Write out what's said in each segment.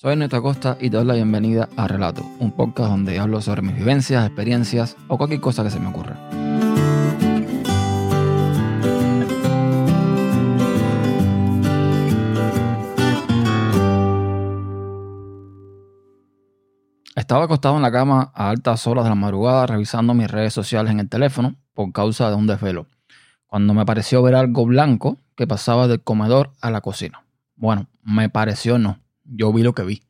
Soy Neto Costa y te doy la bienvenida a Relato, un podcast donde hablo sobre mis vivencias, experiencias o cualquier cosa que se me ocurra. Estaba acostado en la cama a altas horas de la madrugada revisando mis redes sociales en el teléfono por causa de un desvelo, cuando me pareció ver algo blanco que pasaba del comedor a la cocina. Bueno, me pareció no yo vi lo que vi.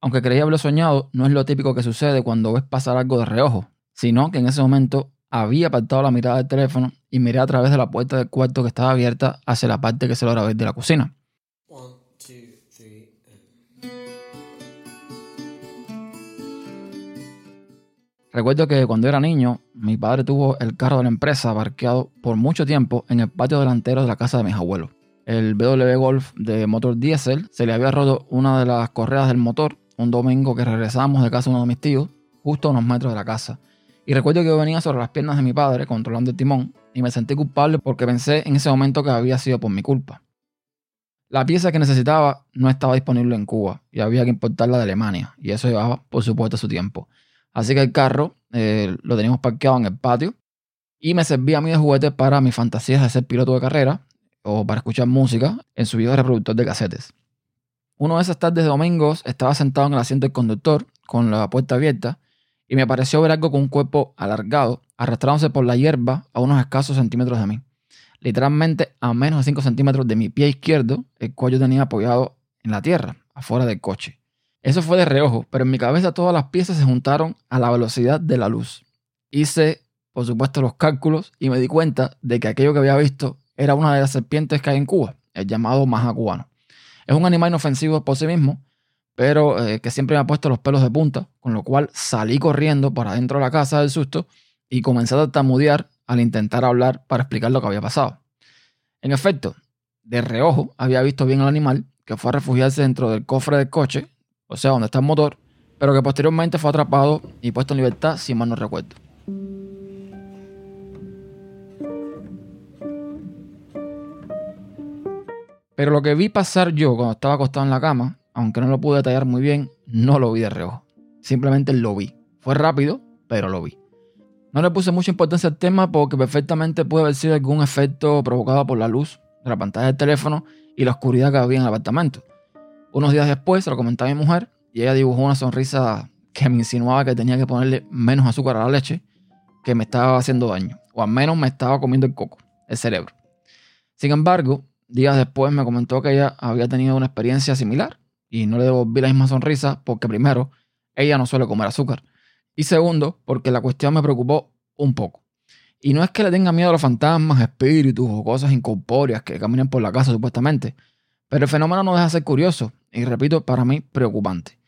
Aunque creía haberlo soñado, no es lo típico que sucede cuando ves pasar algo de reojo, sino que en ese momento había apartado la mirada del teléfono y miré a través de la puerta del cuarto que estaba abierta hacia la parte que se logra ver de la cocina. Recuerdo que cuando era niño, mi padre tuvo el carro de la empresa parqueado por mucho tiempo en el patio delantero de la casa de mis abuelos el BW Golf de motor diésel, se le había roto una de las correas del motor un domingo que regresamos de casa de uno de mis tíos, justo a unos metros de la casa. Y recuerdo que yo venía sobre las piernas de mi padre controlando el timón y me sentí culpable porque pensé en ese momento que había sido por mi culpa. La pieza que necesitaba no estaba disponible en Cuba y había que importarla de Alemania y eso llevaba por supuesto su tiempo. Así que el carro eh, lo teníamos parqueado en el patio y me servía a mí de juguete para mis fantasías de ser piloto de carrera o para escuchar música en su video reproductor de casetes. Uno de esas tardes de domingos estaba sentado en el asiento del conductor con la puerta abierta y me pareció ver algo con un cuerpo alargado arrastrándose por la hierba a unos escasos centímetros de mí. Literalmente a menos de 5 centímetros de mi pie izquierdo, el cual yo tenía apoyado en la tierra, afuera del coche. Eso fue de reojo, pero en mi cabeza todas las piezas se juntaron a la velocidad de la luz. Hice, por supuesto, los cálculos y me di cuenta de que aquello que había visto era una de las serpientes que hay en Cuba, el llamado maja cubano. Es un animal inofensivo por sí mismo, pero eh, que siempre me ha puesto los pelos de punta, con lo cual salí corriendo para adentro de la casa del susto y comencé a tartamudear al intentar hablar para explicar lo que había pasado. En efecto, de reojo había visto bien al animal que fue a refugiarse dentro del cofre del coche, o sea, donde está el motor, pero que posteriormente fue atrapado y puesto en libertad, si mal no recuerdo. Pero lo que vi pasar yo cuando estaba acostado en la cama, aunque no lo pude detallar muy bien, no lo vi de reojo. Simplemente lo vi. Fue rápido, pero lo vi. No le puse mucha importancia al tema porque perfectamente puede haber sido algún efecto provocado por la luz de la pantalla del teléfono y la oscuridad que había en el apartamento. Unos días después se lo comenté a mi mujer y ella dibujó una sonrisa que me insinuaba que tenía que ponerle menos azúcar a la leche, que me estaba haciendo daño, o al menos me estaba comiendo el coco, el cerebro. Sin embargo, Días después me comentó que ella había tenido una experiencia similar y no le devolví la misma sonrisa porque primero, ella no suele comer azúcar y segundo, porque la cuestión me preocupó un poco. Y no es que le tenga miedo a los fantasmas, espíritus o cosas incorpóreas que caminen por la casa supuestamente, pero el fenómeno no deja de ser curioso y repito, para mí preocupante.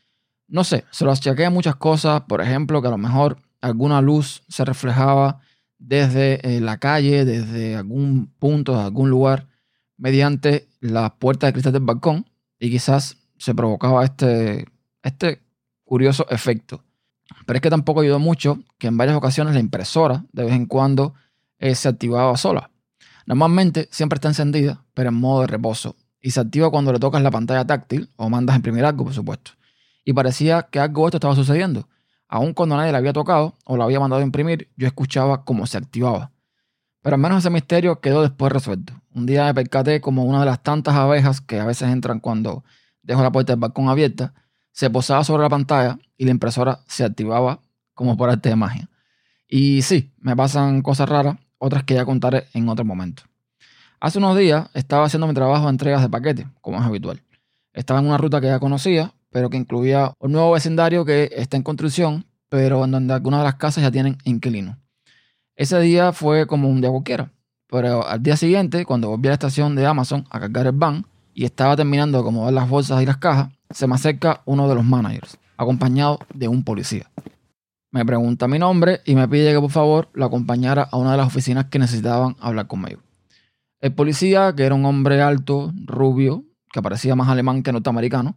No sé, se lo achaqué muchas cosas, por ejemplo, que a lo mejor alguna luz se reflejaba desde eh, la calle, desde algún punto, algún lugar, mediante la puerta de cristal del balcón y quizás se provocaba este, este curioso efecto. Pero es que tampoco ayudó mucho que en varias ocasiones la impresora de vez en cuando eh, se activaba sola. Normalmente siempre está encendida, pero en modo de reposo. Y se activa cuando le tocas la pantalla táctil o mandas a imprimir algo, por supuesto. Y parecía que algo esto estaba sucediendo. Aun cuando nadie la había tocado o la había mandado a imprimir, yo escuchaba cómo se activaba. Pero al menos ese misterio quedó después resuelto. Un día me percaté como una de las tantas abejas que a veces entran cuando dejo la puerta del balcón abierta, se posaba sobre la pantalla y la impresora se activaba como por arte de magia. Y sí, me pasan cosas raras, otras que ya contaré en otro momento. Hace unos días estaba haciendo mi trabajo de entregas de paquetes, como es habitual. Estaba en una ruta que ya conocía, pero que incluía un nuevo vecindario que está en construcción, pero en donde algunas de las casas ya tienen inquilinos. Ese día fue como un día cualquiera. Pero al día siguiente, cuando volví a la estación de Amazon a cargar el van y estaba terminando de acomodar las bolsas y las cajas, se me acerca uno de los managers, acompañado de un policía. Me pregunta mi nombre y me pide que por favor lo acompañara a una de las oficinas que necesitaban hablar conmigo. El policía, que era un hombre alto, rubio, que parecía más alemán que norteamericano,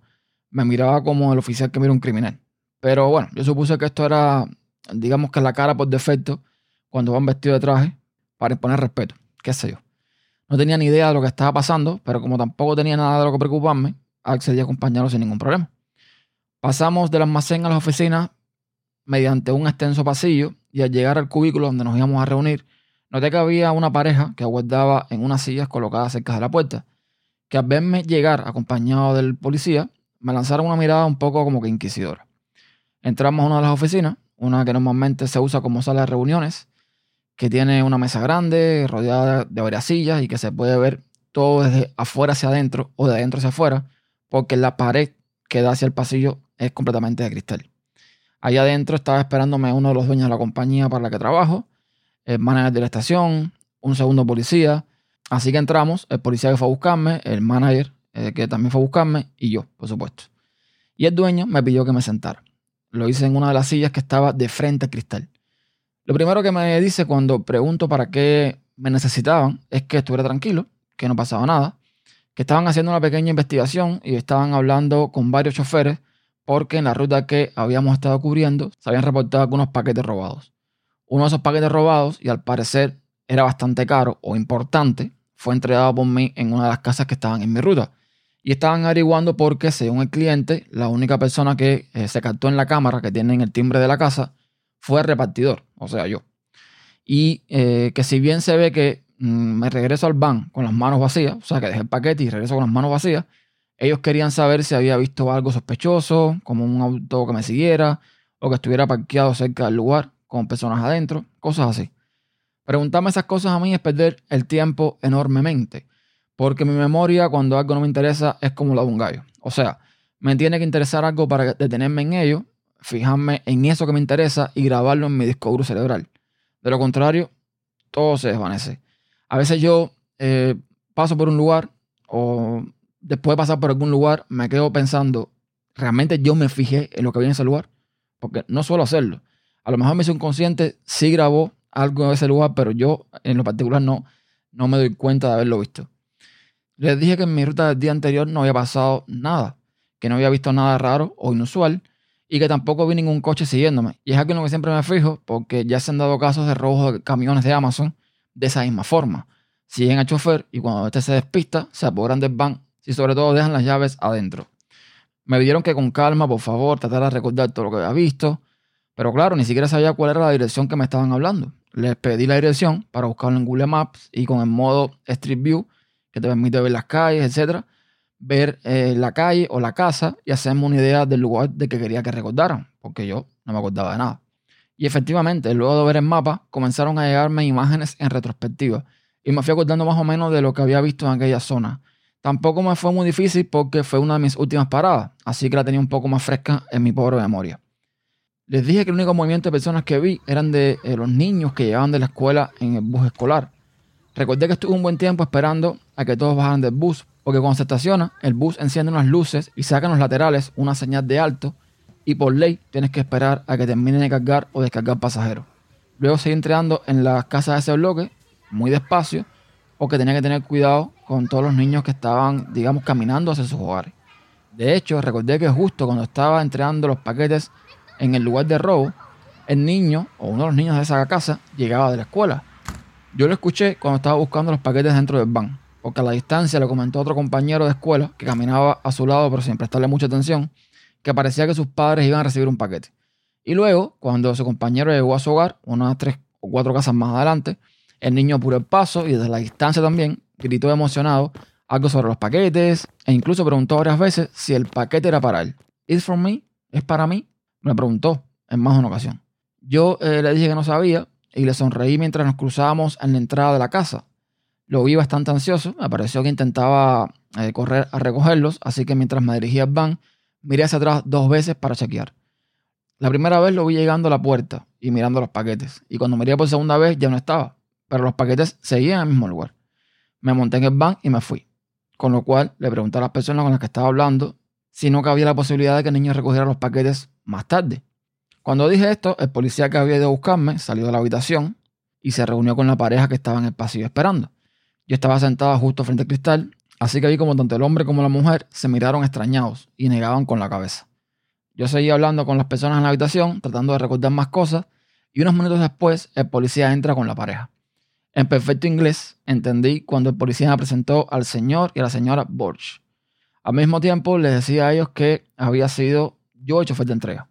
me miraba como el oficial que mira un criminal. Pero bueno, yo supuse que esto era, digamos que la cara por defecto cuando van vestidos de traje para imponer respeto, qué sé yo. No tenía ni idea de lo que estaba pasando, pero como tampoco tenía nada de lo que preocuparme, accedí a acompañarlo sin ningún problema. Pasamos del almacén a las oficinas mediante un extenso pasillo y al llegar al cubículo donde nos íbamos a reunir, noté que había una pareja que aguardaba en unas sillas colocadas cerca de la puerta, que al verme llegar acompañado del policía, me lanzaron una mirada un poco como que inquisidora. Entramos a una de las oficinas, una que normalmente se usa como sala de reuniones, que tiene una mesa grande, rodeada de varias sillas y que se puede ver todo desde afuera hacia adentro o de adentro hacia afuera, porque la pared que da hacia el pasillo es completamente de cristal. Allá adentro estaba esperándome uno de los dueños de la compañía para la que trabajo, el manager de la estación, un segundo policía. Así que entramos, el policía que fue a buscarme, el manager eh, que también fue a buscarme y yo, por supuesto. Y el dueño me pidió que me sentara. Lo hice en una de las sillas que estaba de frente al cristal. Lo primero que me dice cuando pregunto para qué me necesitaban es que estuviera tranquilo, que no pasaba nada, que estaban haciendo una pequeña investigación y estaban hablando con varios choferes porque en la ruta que habíamos estado cubriendo se habían reportado algunos paquetes robados. Uno de esos paquetes robados, y al parecer era bastante caro o importante, fue entregado por mí en una de las casas que estaban en mi ruta. Y estaban averiguando porque, según el cliente, la única persona que eh, se captó en la cámara que tiene en el timbre de la casa fue repartidor, o sea, yo. Y eh, que si bien se ve que mm, me regreso al van con las manos vacías, o sea, que dejé el paquete y regreso con las manos vacías, ellos querían saber si había visto algo sospechoso, como un auto que me siguiera, o que estuviera parqueado cerca del lugar, con personas adentro, cosas así. Preguntarme esas cosas a mí es perder el tiempo enormemente, porque mi memoria cuando algo no me interesa es como la de un gallo. O sea, me tiene que interesar algo para detenerme en ello, fijarme en eso que me interesa y grabarlo en mi disco duro cerebral. De lo contrario, todo se desvanece. A veces yo eh, paso por un lugar o después de pasar por algún lugar, me quedo pensando, ¿realmente yo me fijé en lo que había en ese lugar? Porque no suelo hacerlo. A lo mejor mi subconsciente sí grabó algo en ese lugar, pero yo en lo particular no, no me doy cuenta de haberlo visto. Les dije que en mi ruta del día anterior no había pasado nada, que no había visto nada raro o inusual y que tampoco vi ningún coche siguiéndome. Y es algo en lo que siempre me fijo porque ya se han dado casos de robos de camiones de Amazon de esa misma forma. Siguen al chofer y cuando este se despista, se apoderan del van y sobre todo dejan las llaves adentro. Me pidieron que con calma, por favor, tratara de recordar todo lo que había visto, pero claro, ni siquiera sabía cuál era la dirección que me estaban hablando. Les pedí la dirección para buscarlo en Google Maps y con el modo Street View, que te permite ver las calles, etcétera, ver eh, la calle o la casa y hacerme una idea del lugar de que quería que recordaran, porque yo no me acordaba de nada. Y efectivamente, luego de ver el mapa, comenzaron a llegarme imágenes en retrospectiva y me fui acordando más o menos de lo que había visto en aquella zona. Tampoco me fue muy difícil porque fue una de mis últimas paradas, así que la tenía un poco más fresca en mi pobre memoria. Les dije que el único movimiento de personas que vi eran de eh, los niños que llegaban de la escuela en el bus escolar. Recordé que estuve un buen tiempo esperando a que todos bajaran del bus, porque cuando se estaciona, el bus enciende unas luces y saca en los laterales una señal de alto, y por ley tienes que esperar a que terminen de cargar o descargar pasajeros. Luego seguí entrando en las casas de ese bloque, muy despacio, porque tenía que tener cuidado con todos los niños que estaban, digamos, caminando hacia sus hogares. De hecho, recordé que justo cuando estaba entregando los paquetes en el lugar de robo, el niño o uno de los niños de esa casa llegaba de la escuela. Yo lo escuché cuando estaba buscando los paquetes dentro del van, porque a la distancia le comentó a otro compañero de escuela que caminaba a su lado pero sin prestarle mucha atención, que parecía que sus padres iban a recibir un paquete. Y luego, cuando su compañero llegó a su hogar, unas tres o cuatro casas más adelante, el niño apuró el paso y desde la distancia también gritó emocionado algo sobre los paquetes e incluso preguntó varias veces si el paquete era para él. ¿Is from me? ¿Es para mí? Me preguntó en más de una ocasión. Yo eh, le dije que no sabía y le sonreí mientras nos cruzábamos en la entrada de la casa. Lo vi bastante ansioso, me pareció que intentaba eh, correr a recogerlos, así que mientras me dirigía al van, miré hacia atrás dos veces para chequear. La primera vez lo vi llegando a la puerta y mirando los paquetes, y cuando miré por segunda vez ya no estaba pero los paquetes seguían en el mismo lugar. Me monté en el van y me fui. Con lo cual le pregunté a las personas con las que estaba hablando si no cabía la posibilidad de que el niño recogiera los paquetes más tarde. Cuando dije esto, el policía que había ido a buscarme salió de la habitación y se reunió con la pareja que estaba en el pasillo esperando. Yo estaba sentado justo frente al cristal, así que vi como tanto el hombre como la mujer se miraron extrañados y negaban con la cabeza. Yo seguía hablando con las personas en la habitación, tratando de recordar más cosas, y unos minutos después el policía entra con la pareja. En perfecto inglés, entendí cuando el policía me presentó al señor y a la señora Borch. Al mismo tiempo, les decía a ellos que había sido yo el chofer de entrega.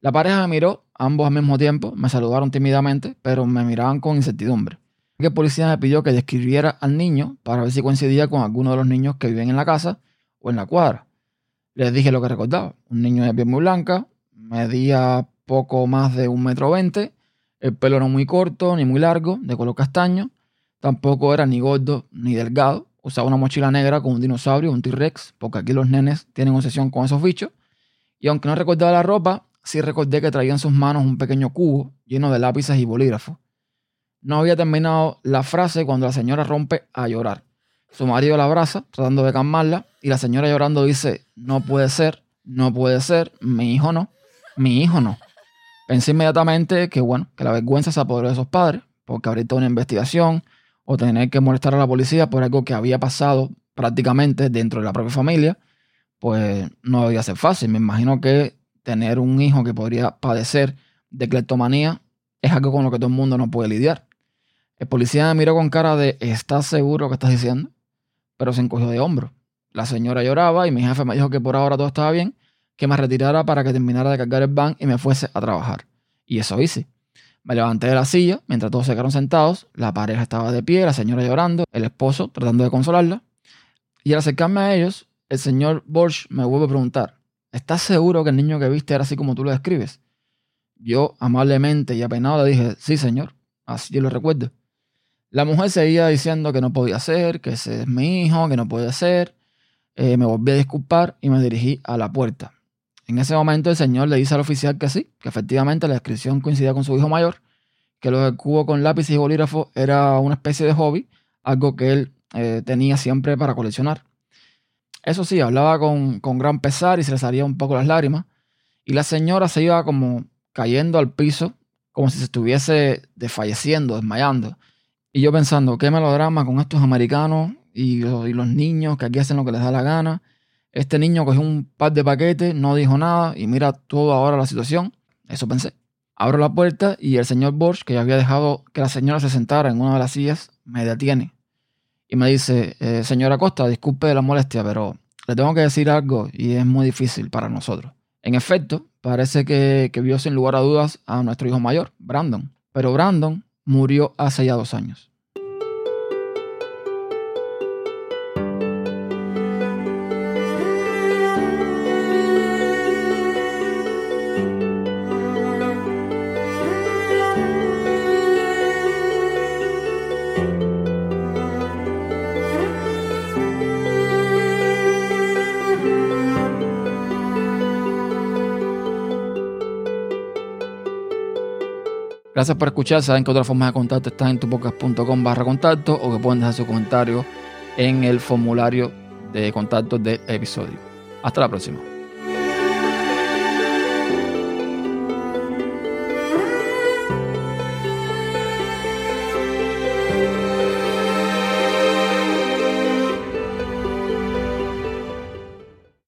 La pareja me miró, ambos al mismo tiempo, me saludaron tímidamente, pero me miraban con incertidumbre. El policía me pidió que describiera al niño para ver si coincidía con alguno de los niños que viven en la casa o en la cuadra. Les dije lo que recordaba. Un niño de piel muy blanca, medía poco más de un metro veinte, el pelo no muy corto ni muy largo, de color castaño, tampoco era ni gordo ni delgado, usaba una mochila negra con un dinosaurio, un T-Rex, porque aquí los nenes tienen obsesión con esos bichos, y aunque no recordaba la ropa, sí recordé que traía en sus manos un pequeño cubo lleno de lápices y bolígrafos. No había terminado la frase cuando la señora rompe a llorar. Su marido la abraza, tratando de calmarla, y la señora llorando dice, no puede ser, no puede ser, mi hijo no, mi hijo no. Pensé inmediatamente que, bueno, que la vergüenza se apoderó de esos padres, porque ahorita una investigación o tener que molestar a la policía por algo que había pasado prácticamente dentro de la propia familia, pues no debía ser fácil. Me imagino que tener un hijo que podría padecer de cleptomanía es algo con lo que todo el mundo no puede lidiar. El policía me miró con cara de ¿estás seguro que estás diciendo? Pero se encogió de hombro. La señora lloraba y mi jefe me dijo que por ahora todo estaba bien, que me retirara para que terminara de cargar el van y me fuese a trabajar. Y eso hice. Me levanté de la silla mientras todos se quedaron sentados, la pareja estaba de pie, la señora llorando, el esposo tratando de consolarla. Y al acercarme a ellos, el señor Borsch me vuelve a preguntar, ¿estás seguro que el niño que viste era así como tú lo describes? Yo, amablemente y apenado, le dije, sí, señor, así yo lo recuerdo. La mujer seguía diciendo que no podía ser, que ese es mi hijo, que no puede ser. Eh, me volví a disculpar y me dirigí a la puerta. En ese momento el señor le dice al oficial que sí, que efectivamente la descripción coincidía con su hijo mayor, que lo del cubo con lápiz y bolígrafo era una especie de hobby, algo que él eh, tenía siempre para coleccionar. Eso sí, hablaba con, con gran pesar y se le salían un poco las lágrimas, y la señora se iba como cayendo al piso, como si se estuviese desfalleciendo, desmayando. Y yo pensando, qué melodrama con estos americanos y los, niños que aquí hacen lo que les da la gana. Este niño cogió un par de paquetes, no dijo nada y mira todo ahora la situación. Eso pensé. Abro la puerta y el señor Borsch, que ya había dejado que la señora se sentara en una de las sillas, me detiene y me dice, eh, señora Costa, disculpe la molestia, pero le tengo que decir algo y es muy difícil para nosotros. En efecto, parece que, que vio sin lugar a dudas a nuestro hijo mayor, Brandon. Pero Brandon murió hace ya dos años. Gracias por escuchar. Saben que otras formas de contacto están en tupocas.com barra contacto o que pueden dejar su comentario en el formulario de contacto del episodio. Hasta la próxima.